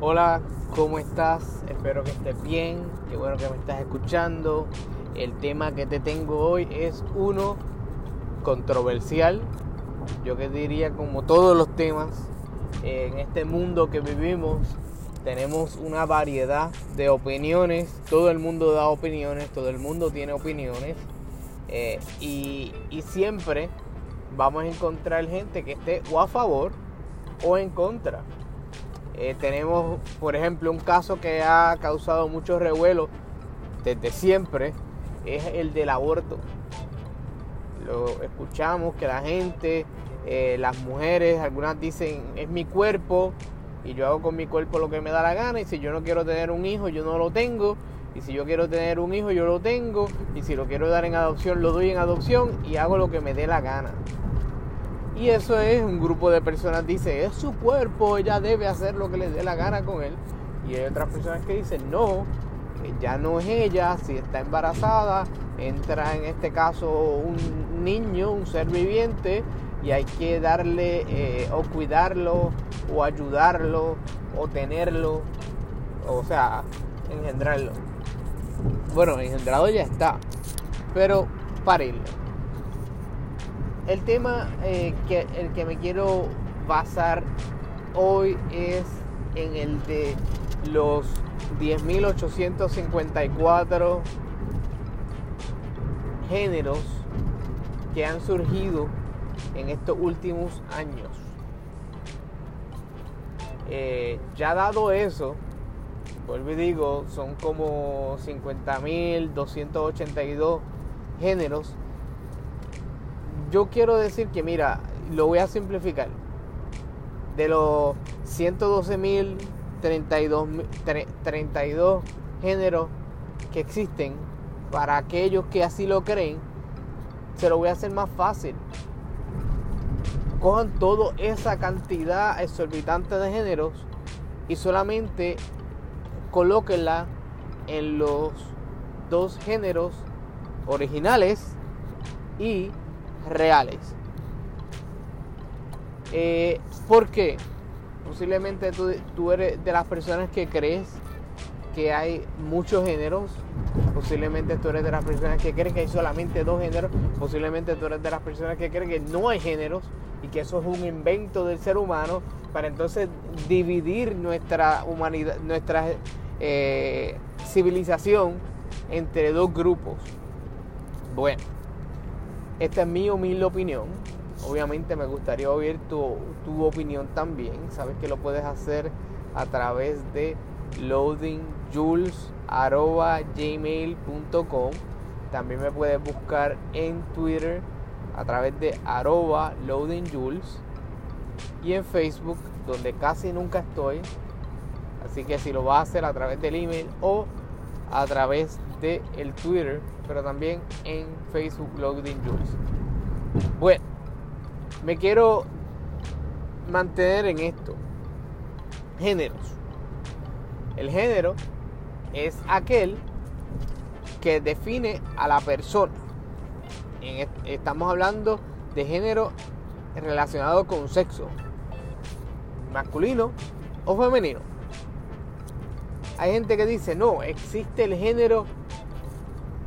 Hola, ¿cómo estás? Espero que estés bien. Qué bueno que me estás escuchando. El tema que te tengo hoy es uno controversial. Yo que diría como todos los temas en este mundo que vivimos tenemos una variedad de opiniones. Todo el mundo da opiniones, todo el mundo tiene opiniones. Eh, y, y siempre vamos a encontrar gente que esté o a favor o en contra. Eh, tenemos, por ejemplo, un caso que ha causado mucho revuelo desde siempre, es el del aborto. Lo escuchamos que la gente, eh, las mujeres, algunas dicen, es mi cuerpo y yo hago con mi cuerpo lo que me da la gana y si yo no quiero tener un hijo, yo no lo tengo. Y si yo quiero tener un hijo, yo lo tengo. Y si lo quiero dar en adopción, lo doy en adopción y hago lo que me dé la gana. Y eso es un grupo de personas dice, es su cuerpo, ella debe hacer lo que le dé la gana con él. Y hay otras personas que dicen, no, ya no es ella, si está embarazada, entra en este caso un niño, un ser viviente, y hay que darle eh, o cuidarlo o ayudarlo o tenerlo, o sea, engendrarlo. Bueno, engendrado ya está, pero parirlo el tema eh, que, el que me quiero basar hoy es en el de los 10.854 géneros que han surgido en estos últimos años. Eh, ya dado eso, vuelvo y digo, son como 50.282 géneros yo quiero decir que, mira, lo voy a simplificar. De los 112.032 géneros que existen, para aquellos que así lo creen, se lo voy a hacer más fácil. Cojan toda esa cantidad exorbitante de géneros y solamente colóquenla en los dos géneros originales y reales. Eh, ¿Por qué? Posiblemente tú, eres de las personas que crees que hay muchos géneros. Posiblemente tú eres de las personas que creen que hay solamente dos géneros. Posiblemente tú eres de las personas que creen que no hay géneros y que eso es un invento del ser humano para entonces dividir nuestra humanidad, nuestra eh, civilización entre dos grupos. Bueno, esta es mi humilde opinión. Obviamente me gustaría oír tu, opinión también. Sabes que lo puedes hacer a través de loadingjules.gmail.com También me puedes buscar en Twitter a través de arroba loadingjules y en Facebook donde casi nunca estoy. Así que si lo vas a hacer a través del email o a través el Twitter, pero también en Facebook Loading Jules. Bueno, me quiero mantener en esto. Géneros. El género es aquel que define a la persona. estamos hablando de género relacionado con sexo, masculino o femenino. Hay gente que dice, no, existe el género,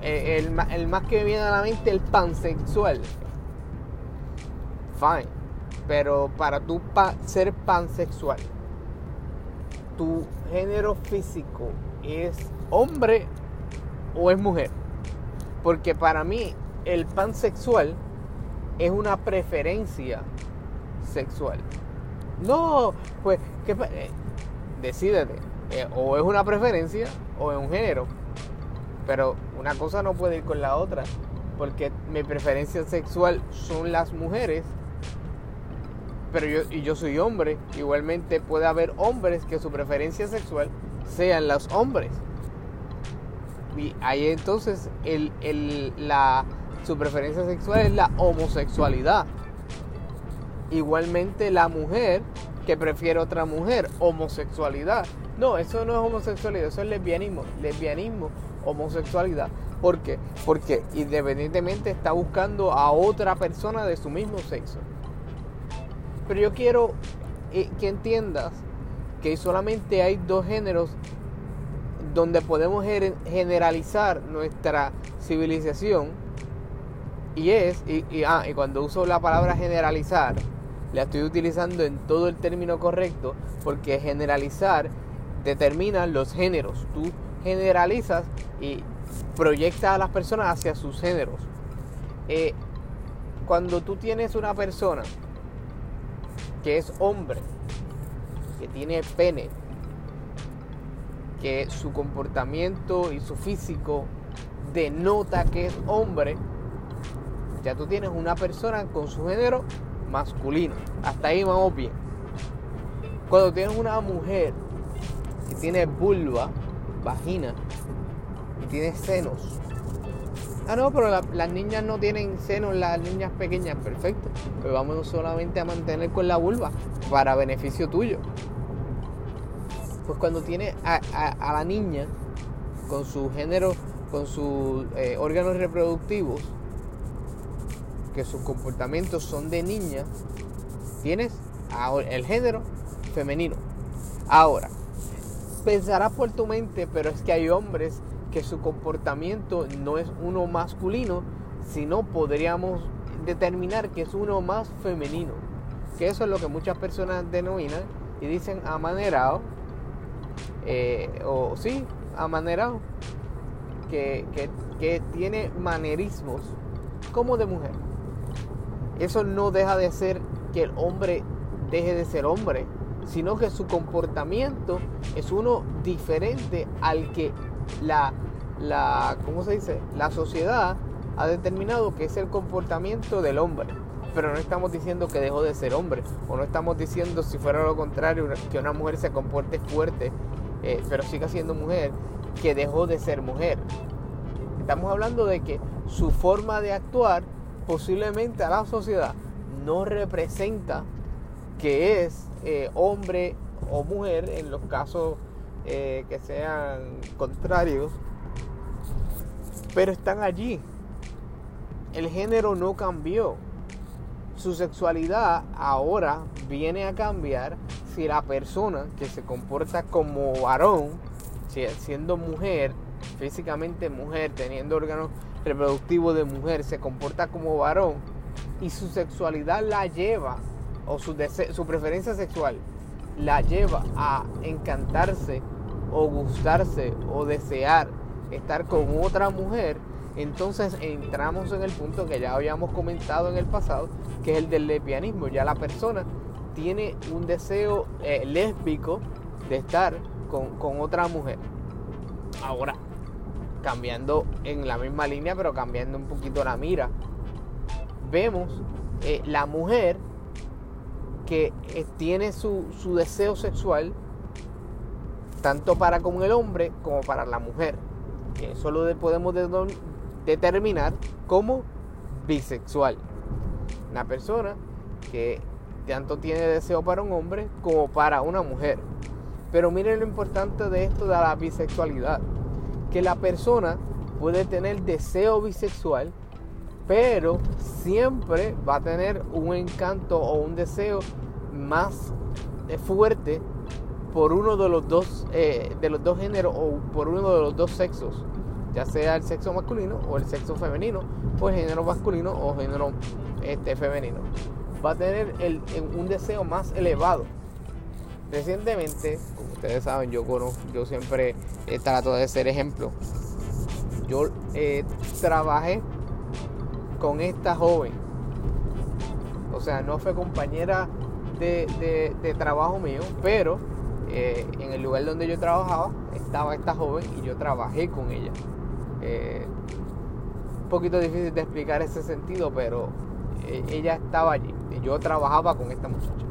eh, el, más que me viene a la mente, el pansexual. Fine. Pero para tú ser pansexual, tu género físico es hombre o es mujer. Porque para mí el pansexual es una preferencia sexual. No, pues, ¿qué, eh, decídete. Eh, o es una preferencia o es un género. Pero una cosa no puede ir con la otra. Porque mi preferencia sexual son las mujeres. Pero yo, y yo soy hombre. Igualmente puede haber hombres que su preferencia sexual sean los hombres. Y ahí entonces el, el, la, su preferencia sexual es la homosexualidad. Igualmente la mujer que prefiere otra mujer, homosexualidad. No, eso no es homosexualidad, eso es lesbianismo. Lesbianismo, homosexualidad. ¿Por qué? Porque independientemente está buscando a otra persona de su mismo sexo. Pero yo quiero eh, que entiendas que solamente hay dos géneros donde podemos generalizar nuestra civilización y es, y, ah, y cuando uso la palabra generalizar, la estoy utilizando en todo el término correcto, porque generalizar determina los géneros. Tú generalizas y proyectas a las personas hacia sus géneros. Eh, cuando tú tienes una persona que es hombre, que tiene pene, que su comportamiento y su físico denota que es hombre, ya tú tienes una persona con su género masculino. Hasta ahí vamos bien. Cuando tienes una mujer que tiene vulva, vagina y tiene senos. Ah, no, pero las niñas no tienen senos, las niñas pequeñas, perfecto. Pues vamos solamente a mantener con la vulva para beneficio tuyo. Pues cuando tiene a, la niña con su género, con sus eh, órganos reproductivos, que sus comportamientos son de niña, tienes el género femenino. Ahora, pensarás por tu mente, pero es que hay hombres que su comportamiento no es uno masculino, sino podríamos determinar que es uno más femenino. Que eso es lo que muchas personas denominan y dicen amanerado, eh, o sí, amanerado, que, que tiene manerismos como de mujer eso no deja de ser que el hombre deje de ser hombre, sino que su comportamiento es uno diferente al que la, la ¿cómo se dice? La sociedad ha determinado que es el comportamiento del hombre. Pero no estamos diciendo que dejó de ser hombre, o no estamos diciendo, si fuera lo contrario, que una mujer se comporte fuerte, eh, pero siga siendo mujer, que dejó de ser mujer. Estamos hablando de que su forma de actuar posiblemente a la sociedad no representa que es eh, hombre o mujer en los casos eh, que sean contrarios, pero están allí. El género no cambió. Su sexualidad ahora viene a cambiar si la persona que se comporta como varón, siendo mujer, físicamente mujer, teniendo órganos reproductivo de mujer se comporta como varón y su sexualidad la lleva, o su, su preferencia sexual la lleva a encantarse o gustarse o desear estar con otra mujer, entonces entramos en el punto que ya habíamos comentado en el pasado, que es el del lesbianismo. Ya la persona tiene un deseo eh, lésbico de estar con, con otra mujer. Ahora, cambiando en la misma línea, pero cambiando un poquito la mira. Vemos eh, la mujer que eh, tiene su, deseo sexual tanto para con el hombre como para la mujer. Eso lo podemos determinar como bisexual. Una persona que tanto tiene deseo para un hombre como para una mujer. Pero miren lo importante de esto de la bisexualidad que la persona puede tener deseo bisexual, pero siempre va a tener un encanto o un deseo más eh, fuerte por uno de los dos eh, de los dos géneros o por uno de los dos sexos ya sea el sexo masculino o el sexo femenino o el género masculino o género este, femenino va a tener el, un deseo más elevado Recientemente, como ustedes saben, yo conozco, yo siempre trato de ser ejemplo. Yo eh, trabajé con esta joven. O sea, no fue compañera de, trabajo mío, pero eh, en el lugar donde yo trabajaba estaba esta joven y yo trabajé con ella. Eh, un poquito difícil de explicar ese sentido, pero ella estaba allí y yo trabajaba con esta muchacha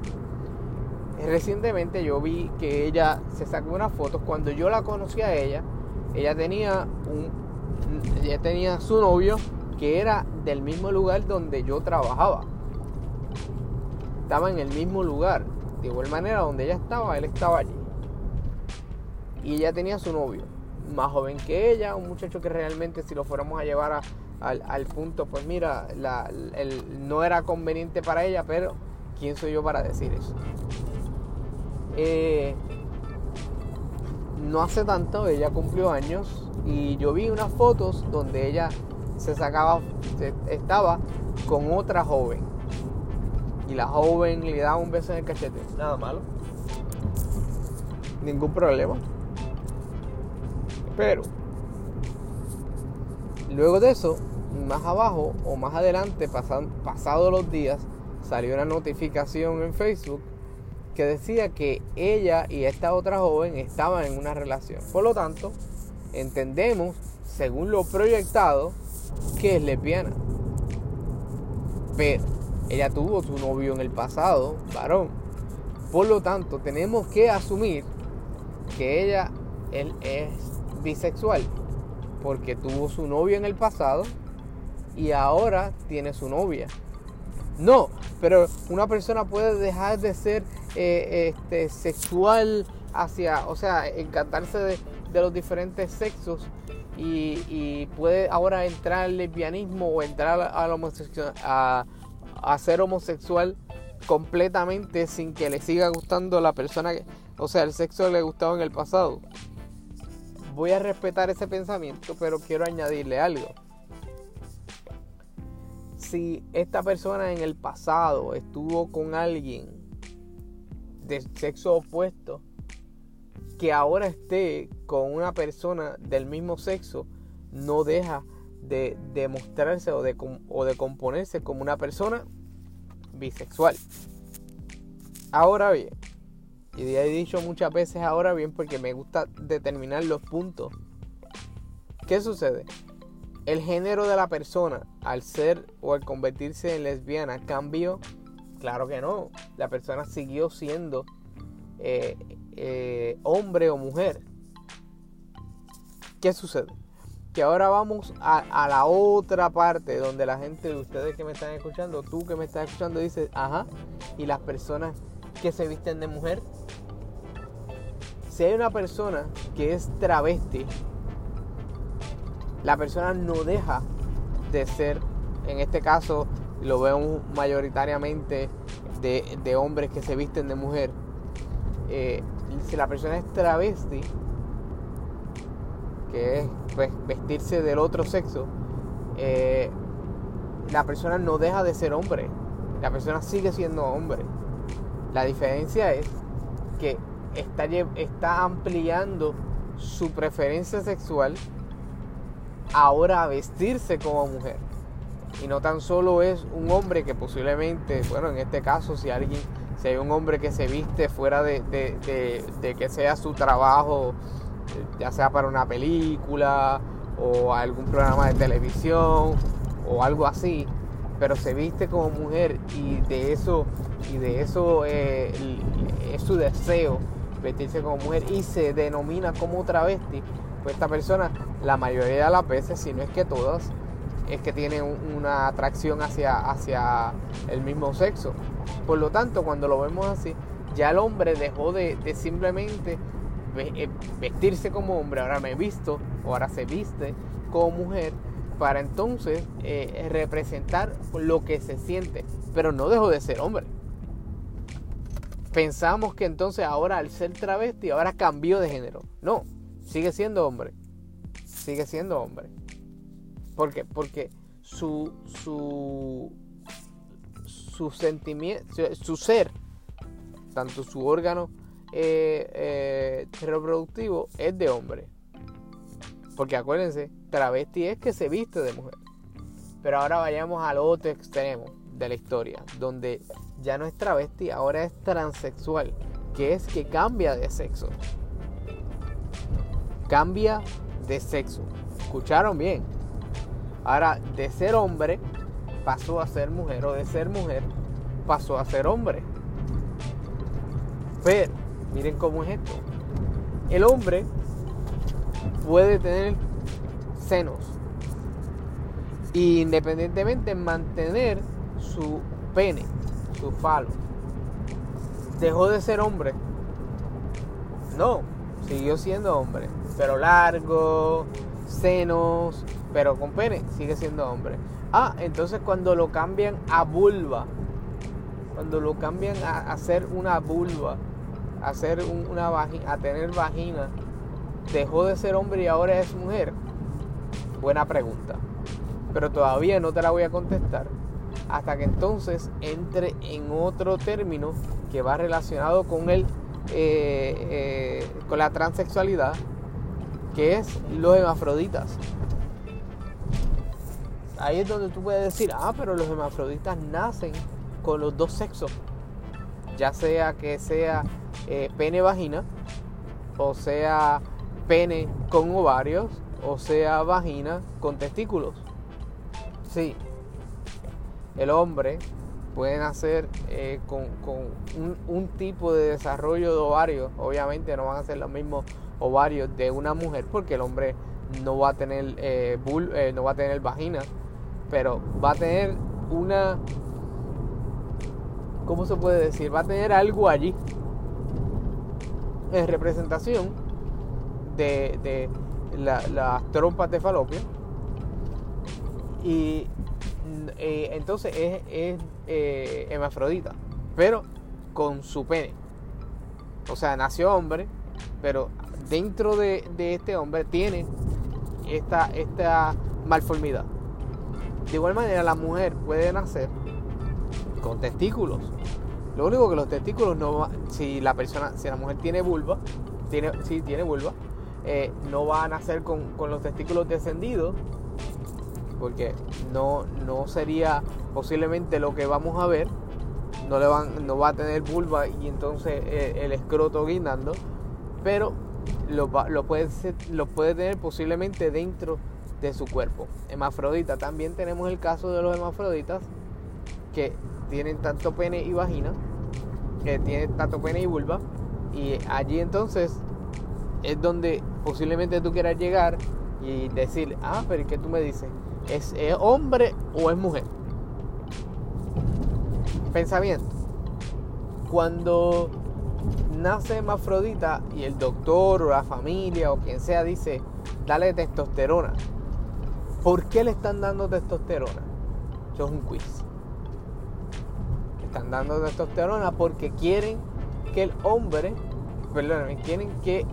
recientemente yo vi que ella se sacó unas fotos. Cuando yo la conocí a ella, ella tenía un, ella tenía su novio que era del mismo lugar donde yo trabajaba. Estaba en el mismo lugar. De igual manera, donde ella estaba, él estaba allí. Y ella tenía su novio, más joven que ella, un muchacho que realmente si lo fuéramos a llevar al, punto, pues mira, no era conveniente para ella, pero ¿quién soy yo para decir eso? Eh, no hace tanto, ella cumplió años y yo vi unas fotos donde ella se sacaba, estaba con otra joven. Y la joven le daba un beso en el cachete. Nada malo. Ningún problema. Pero, luego de eso, más abajo o más adelante, pasan, pasados los días, salió una notificación en Facebook que decía que ella y esta otra joven estaban en una relación. Por lo tanto, entendemos, según lo proyectado, que es lesbiana. Pero ella tuvo su novio en el pasado, varón. Por lo tanto, tenemos que asumir que ella él es bisexual. Porque tuvo su novio en el pasado y ahora tiene su novia. No, pero una persona puede dejar de ser eh, este, sexual hacia, o sea, encantarse de, los diferentes sexos y, puede ahora entrar al lesbianismo o entrar a, a, ser homosexual completamente sin que le siga gustando la persona, que, o sea, el sexo le gustaba en el pasado. Voy a respetar ese pensamiento, pero quiero añadirle algo si esta persona en el pasado estuvo con alguien de sexo opuesto, que ahora esté con una persona del mismo sexo, no deja de demostrarse o de, o de componerse como una persona bisexual. Ahora bien, y he dicho muchas veces ahora bien porque me gusta determinar los puntos. ¿Qué sucede? el género de la persona al ser o al convertirse en lesbiana cambió? Claro que no. La persona siguió siendo eh, eh, hombre o mujer. ¿Qué sucede? Que ahora vamos a, la otra parte donde la gente, de ustedes que me están escuchando, tú que me estás escuchando, dices, ajá, y las personas que se visten de mujer. Si hay una persona que es travesti, la persona no deja de ser, en este caso lo veo mayoritariamente de, hombres que se visten de mujer. Eh, si la persona es travesti, que es pues, vestirse del otro sexo, eh, la persona no deja de ser hombre. La persona sigue siendo hombre. La diferencia es que está, está ampliando su preferencia sexual ahora a vestirse como mujer. Y no tan solo es un hombre que posiblemente, bueno, en este caso, si alguien, si hay un hombre que se viste fuera de, que sea su trabajo, ya sea para una película o algún programa de televisión o algo así, pero se viste como mujer y de eso, y de eso eh, es su deseo vestirse como mujer y se denomina como travesti, pues esta persona la mayoría de las veces, si no es que todas, es que tiene una atracción hacia, hacia el mismo sexo. Por lo tanto, cuando lo vemos así, ya el hombre dejó de, simplemente eh, vestirse como hombre, ahora me he visto, o ahora se viste como mujer, para entonces eh, representar lo que se siente, pero no dejó de ser hombre. Pensamos que entonces ahora al ser travesti, ahora cambió de género. No, sigue siendo hombre sigue siendo hombre. ¿Por qué? Porque su, su, su sentimiento, su, ser, tanto su órgano eh, eh, reproductivo es de hombre. Porque acuérdense, travesti es que se viste de mujer. Pero ahora vayamos al otro extremo de la historia, donde ya no es travesti, ahora es transexual, que es que cambia de sexo. Cambia de sexo. ¿Escucharon bien? Ahora, de ser hombre pasó a ser mujer o de ser mujer pasó a ser hombre. Pero, miren cómo es esto. El hombre puede tener senos independientemente mantener su pene, su falo. Dejó de ser hombre. No, siguió siendo hombre pero largo, senos, pero con pene, sigue siendo hombre. Ah, entonces cuando lo cambian a vulva, cuando lo cambian a hacer una vulva, a hacer una vagina, a tener vagina, dejó de ser hombre y ahora es mujer? Buena pregunta. Pero todavía no te la voy a contestar hasta que entonces entre en otro término que va relacionado con el eh, eh, con la transexualidad que es los hermafroditas ahí es donde tú puedes decir ah pero los hermafroditas nacen con los dos sexos ya sea que sea eh, pene vagina o sea pene con ovarios o sea vagina con testículos. Sí. El hombre puede nacer eh, con, un, tipo de desarrollo de ovarios. Obviamente no van a ser los mismos ovarios de una mujer porque el hombre no va a tener eh, eh, no va a tener vagina, pero va a tener una ¿cómo se puede decir? Va a tener algo allí en representación de, las trompas de falopio y eh, entonces es, es eh, pero con su pene. O sea, nació hombre, pero dentro de, este hombre tiene esta, esta malformidad. De igual manera, la mujer puede nacer con testículos. Lo único que los testículos no si la persona, si la mujer tiene vulva, tiene, si tiene vulva, eh, no va a nacer con, con los testículos descendidos, porque no, no sería posiblemente lo que vamos a ver. No, le van, no va a tener vulva y entonces el, escroto guindando, pero lo, puede lo puede tener posiblemente dentro de su cuerpo. Hemafrodita, también tenemos el caso de los hemafroditas que tienen tanto pene y vagina, que tienen tanto pene y vulva, y allí entonces es donde posiblemente tú quieras llegar y decir, ah, pero ¿qué tú me dices? ¿Es, hombre o es mujer? Pensamiento. Cuando nace Mafrodita y el doctor o la familia o quien sea dice, dale testosterona. ¿Por qué le están dando testosterona? Eso es un quiz. Están dando testosterona porque quieren que el hombre, perdóname, quieren que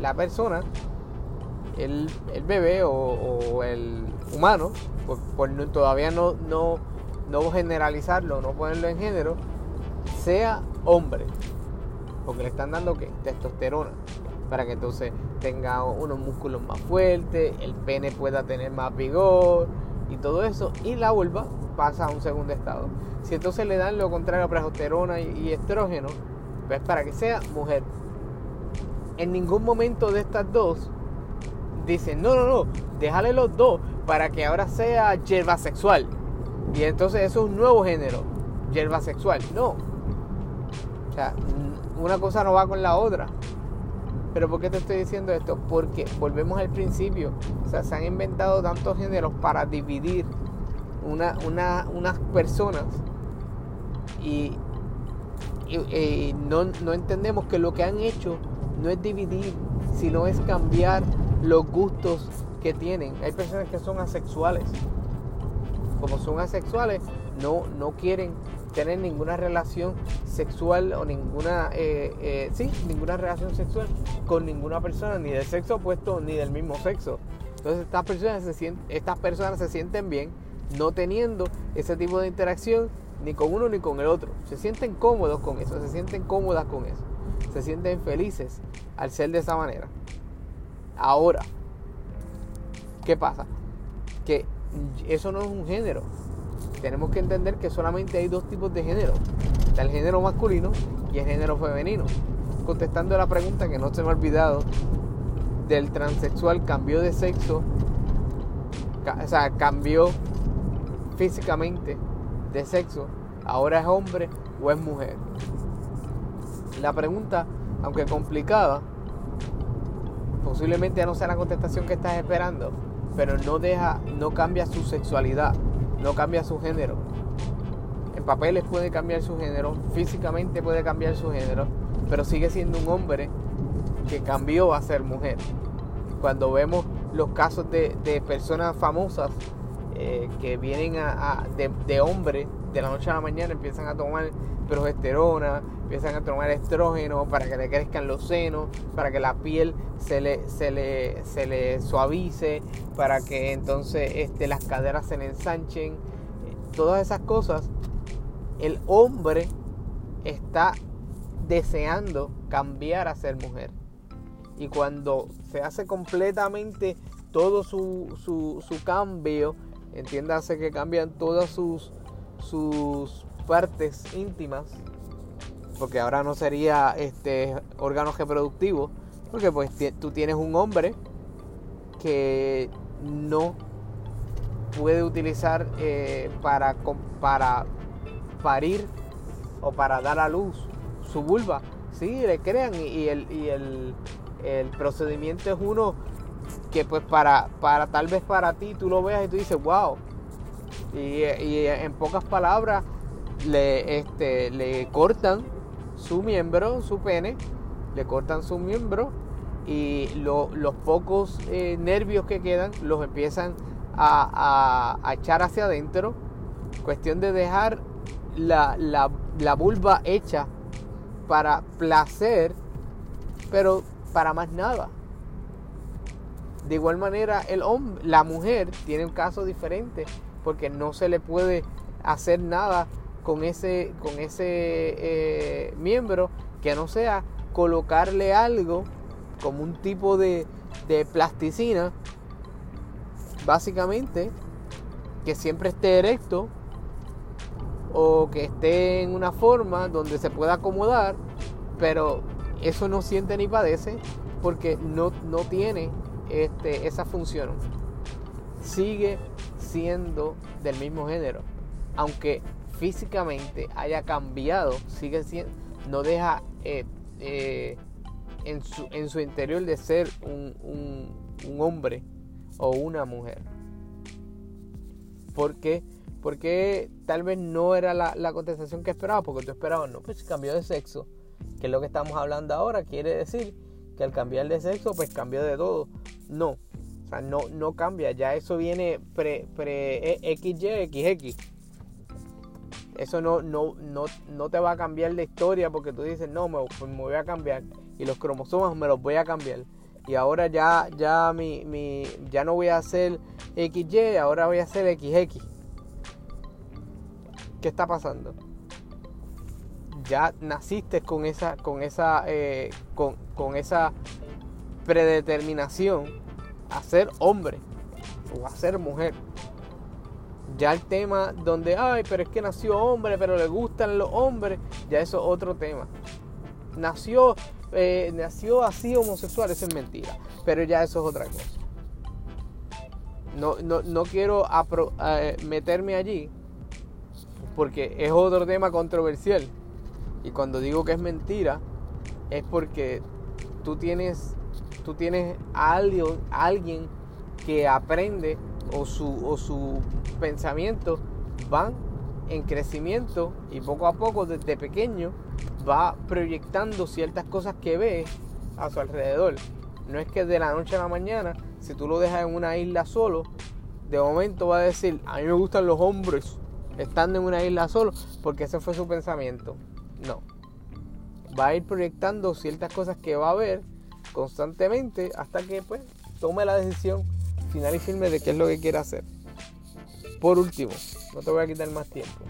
la persona el, bebé o, el humano, por, todavía no, no, no generalizarlo, no ponerlo en género, sea hombre. Porque le están dando ¿qué? testosterona. Para que entonces tenga unos músculos más fuertes, el pene pueda tener más vigor y todo eso. Y la vulva pasa a un segundo estado. Si entonces le dan lo contrario a progesterona y, estrógeno, pues para que sea mujer. En ningún momento de estas dos dicen, no, no, no, déjale los dos para que ahora sea yerba sexual. Y entonces eso es un nuevo género, yerba sexual. No. O sea, una cosa no va con la otra. Pero ¿por qué te estoy diciendo esto? Porque volvemos al principio. O sea, se han inventado tantos géneros para dividir una, unas personas y, no, no entendemos que lo que han hecho no es dividir, sino es cambiar los gustos que tienen. Hay personas que son asexuales. Como son asexuales, no, no quieren tener ninguna relación sexual o ninguna, eh, eh, sí, ninguna relación sexual con ninguna persona, ni del sexo opuesto ni del mismo sexo. Entonces estas personas se sienten, estas personas se sienten bien no teniendo ese tipo de interacción ni con uno ni con el otro. Se sienten cómodos con eso, se sienten cómodas con eso, se sienten felices al ser de esa manera. Ahora, ¿qué pasa? Que eso no es un género. Tenemos que entender que solamente hay dos tipos de género. Está el género masculino y el género femenino. Contestando la pregunta que no se me ha olvidado, del transexual cambió de sexo, o sea, cambió físicamente de sexo, ahora es hombre o es mujer. La pregunta, aunque complicada, posiblemente no sea la contestación que estás esperando, pero no deja, no cambia su sexualidad, no cambia su género. En papeles puede cambiar su género, físicamente puede cambiar su género, pero sigue siendo un hombre que cambió a ser mujer. Cuando vemos los casos de, personas famosas eh, que vienen a, de, de hombre de la noche a la mañana empiezan a tomar progesterona, empiezan a tomar estrógeno para que le crezcan los senos, para que la piel se le, se le, se le suavice, para que entonces este, las caderas se le ensanchen. Todas esas cosas, el hombre está deseando cambiar a ser mujer. Y cuando se hace completamente todo su, su, su cambio, entiéndase que cambian todas sus, sus partes íntimas, porque ahora no sería este órgano reproductivo, porque pues tú tienes un hombre que no puede utilizar eh, para, para parir o para dar a luz su vulva. Sí, le crean y, el, y el, el, procedimiento es uno que pues para, para tal vez para ti tú lo veas y tú dices, wow. Y, en pocas palabras le, este, le cortan su miembro, su pene, le cortan su miembro y los pocos eh, nervios que quedan los empiezan a, echar hacia adentro. Cuestión de dejar la, la, vulva hecha para placer, pero para más nada. De igual manera, el hombre, la mujer tiene un caso diferente porque no se le puede hacer nada con ese, con ese eh, miembro que no sea colocarle algo como un tipo de, de plasticina, básicamente, que siempre esté erecto o que esté en una forma donde se pueda acomodar, pero eso no siente ni padece porque no, no tiene este, esa función. Sigue siendo del mismo género, aunque físicamente haya cambiado, sigue siendo, no deja eh, eh, en, su, en, su, interior de ser un, un, hombre o una mujer. ¿Por qué? Porque tal vez no era la, la, contestación que esperaba, porque tú esperabas, no, pues cambió de sexo, que es lo que estamos hablando ahora, quiere decir que al cambiar de sexo, pues cambió de todo. No, o sea, no, no cambia, ya eso viene pre, pre eh, XY, XX. Eso no, no, no, no te va a cambiar la historia porque tú dices, no, me, pues me voy a cambiar. Y los cromosomas me los voy a cambiar. Y ahora ya, ya, mi, mi, ya no voy a hacer XY, ahora voy a hacer XX. ¿Qué está pasando? Ya naciste con esa, con esa, eh, con, con esa predeterminación a ser hombre o a ser mujer. Ya el tema donde, ay, pero es que nació hombre, pero le gustan los hombres, ya eso es otro tema. Nació, eh, nació así homosexual, eso es mentira. Pero ya eso es otra cosa. No, no, quiero eh, meterme allí porque es otro tema controversial. Y cuando digo que es mentira, es porque tú tienes, tú tienes a alguien, que aprende o su, o su pensamiento van en crecimiento y poco a poco desde pequeño va proyectando ciertas cosas que ve a su alrededor. No es que de la noche a la mañana, si tú lo dejas en una isla solo, de momento va a decir, a mí me gustan los hombres estando en una isla solo, porque ese fue su pensamiento. No. Va a ir proyectando ciertas cosas que va a ver constantemente hasta que pues tome la decisión final y firme de qué es lo que quiere hacer. Por último, no te voy a quitar más tiempo.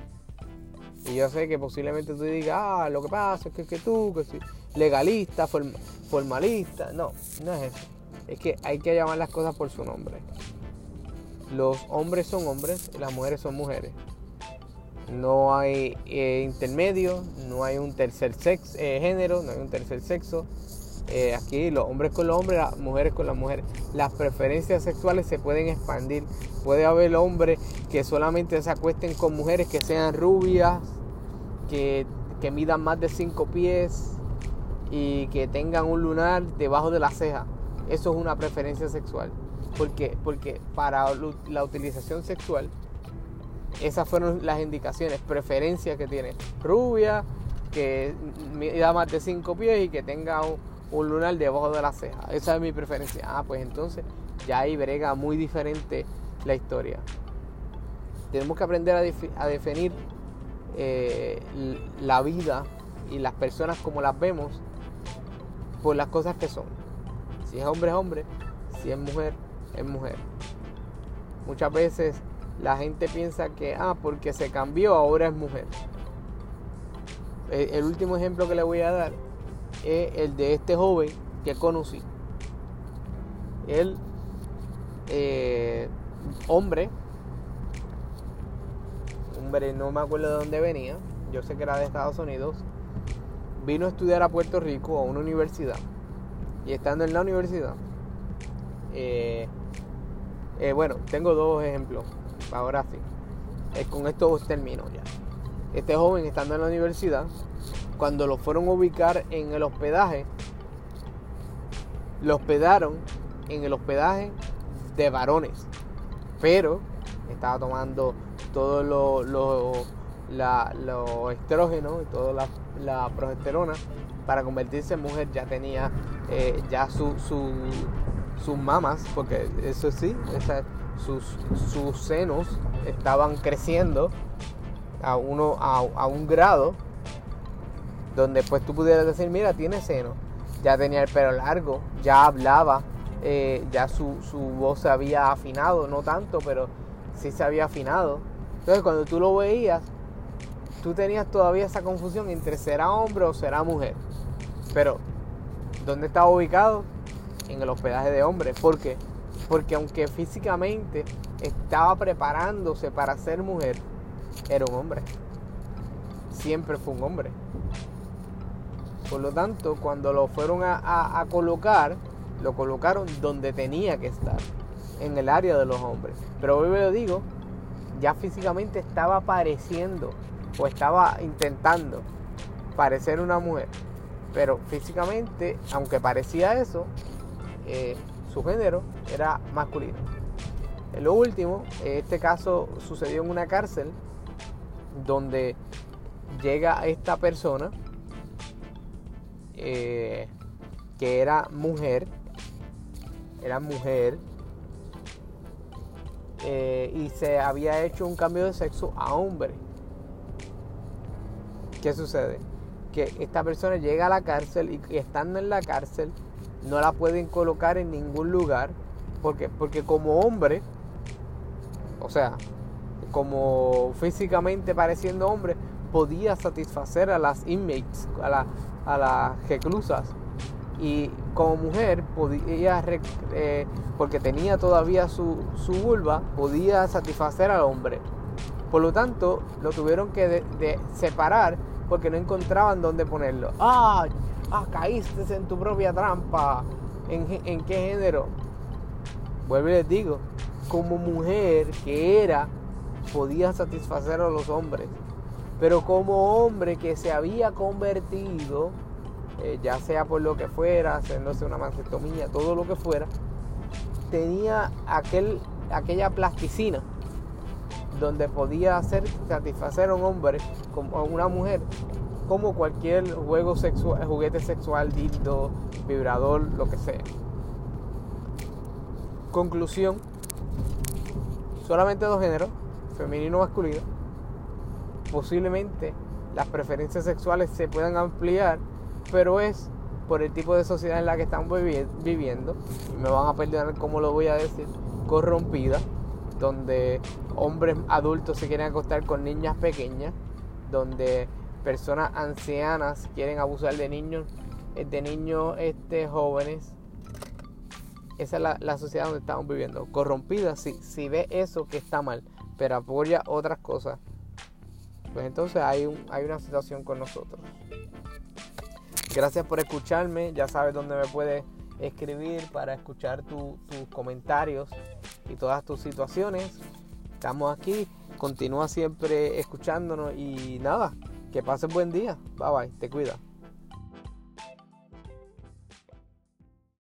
Y yo sé que posiblemente tú digas, ah, lo que pasa es que, que tú, que soy legalista, formalista. No, no es eso. Es que hay que llamar las cosas por su nombre. Los hombres son hombres las mujeres son mujeres. No hay eh, intermedio, no hay un tercer sexo, eh, género, no hay un tercer sexo. Eh, aquí los hombres con los hombres, las mujeres con las mujeres. Las preferencias sexuales se pueden expandir. Puede haber hombres que solamente se acuesten con mujeres que sean rubias, que, que midan más de 5 pies y que tengan un lunar debajo de la ceja. Eso es una preferencia sexual. ¿Por qué? Porque para la utilización sexual, esas fueron las indicaciones, preferencias que tiene. Rubia, que mida más de 5 pies y que tenga un, un lunar debajo de la ceja. Esa es mi preferencia. Ah, pues entonces ya ahí brega muy diferente la historia. Tenemos que aprender a, definir eh, la vida y las personas como las vemos por las cosas que son. Si es hombre es hombre, si es mujer es mujer. Muchas veces la gente piensa que, ah, porque se cambió, ahora es mujer. El, último ejemplo que le voy a dar es el de este joven que conocí. Él, eh, hombre, hombre, no me acuerdo de dónde venía, yo sé que era de Estados Unidos, vino a estudiar a Puerto Rico a una universidad. Y estando en la universidad, eh, eh, bueno, tengo dos ejemplos, ahora sí. con esto termino ya. Este joven estando en la universidad, cuando lo fueron a ubicar en el hospedaje, lo hospedaron en el hospedaje de varones, pero estaba tomando todo lo, lo, la, estrógeno y toda la, progesterona para convertirse en mujer. Ya tenía eh, ya su, sus mamas, porque eso sí, sus, sus senos estaban creciendo a, uno, a, un grado donde pues tú pudieras decir, mira, tiene seno. Ya tenía el pelo largo, ya hablaba, eh, ya su, su, voz se había afinado, no tanto, pero sí se había afinado. Entonces cuando tú lo veías, tú tenías todavía esa confusión entre será hombre o será mujer. Pero, ¿dónde estaba ubicado? En el hospedaje de hombre. ¿Por qué? Porque aunque físicamente estaba preparándose para ser mujer, era un hombre. Siempre fue un hombre. Por lo tanto, cuando lo fueron a, colocar, lo colocaron donde tenía que estar, en el área de los hombres. Pero hoy lo digo, ya físicamente estaba apareciendo o estaba intentando parecer una mujer. Pero físicamente, aunque parecía eso, eh, su género era masculino. En lo último, este caso sucedió en una cárcel donde llega esta persona eh, que era mujer, era mujer, eh, y se había hecho un cambio de sexo a hombre. ¿Qué sucede? Que esta persona llega a la cárcel y, estando en la cárcel no la pueden colocar en ningún lugar porque, porque como hombre, o sea, como físicamente pareciendo hombre, podía satisfacer a las inmates, a, a las reclusas. Y como mujer podía, eh, porque tenía todavía su, su, vulva, podía satisfacer al hombre. Por lo tanto, lo tuvieron que separar porque no encontraban dónde ponerlo. ¡Ah! ah caíste en tu propia trampa. ¿En, ¿En qué género? Vuelvo y les digo, como mujer que era podía satisfacer a los hombres. Pero como hombre que se había convertido, eh, ya sea por lo que fuera, haciéndose una mastectomía, todo lo que fuera, tenía aquel, aquella plasticina donde podía hacer satisfacer a un hombre a una mujer como cualquier juego sexual, juguete sexual, dildo, vibrador, lo que sea. Conclusión, solamente dos géneros, femenino o masculino, posiblemente las preferencias sexuales se puedan ampliar, pero es por el tipo de sociedad en la que estamos viviendo, y me van a perdonar cómo lo voy a decir, corrompida, donde hombres adultos se quieren acostar con niñas pequeñas, donde personas ancianas quieren abusar de niños, eh, de niños este, jóvenes. Esa es la, la sociedad donde estamos viviendo. Corrompida, si, si ve eso que está mal pero apoya otras cosas, pues entonces hay, un, hay una situación con nosotros. Gracias por escucharme, ya sabes dónde me puedes escribir para escuchar tus comentarios y todas tus situaciones. Estamos aquí, continúa siempre escuchándonos y nada, que pases buen día. Bye bye, te cuida.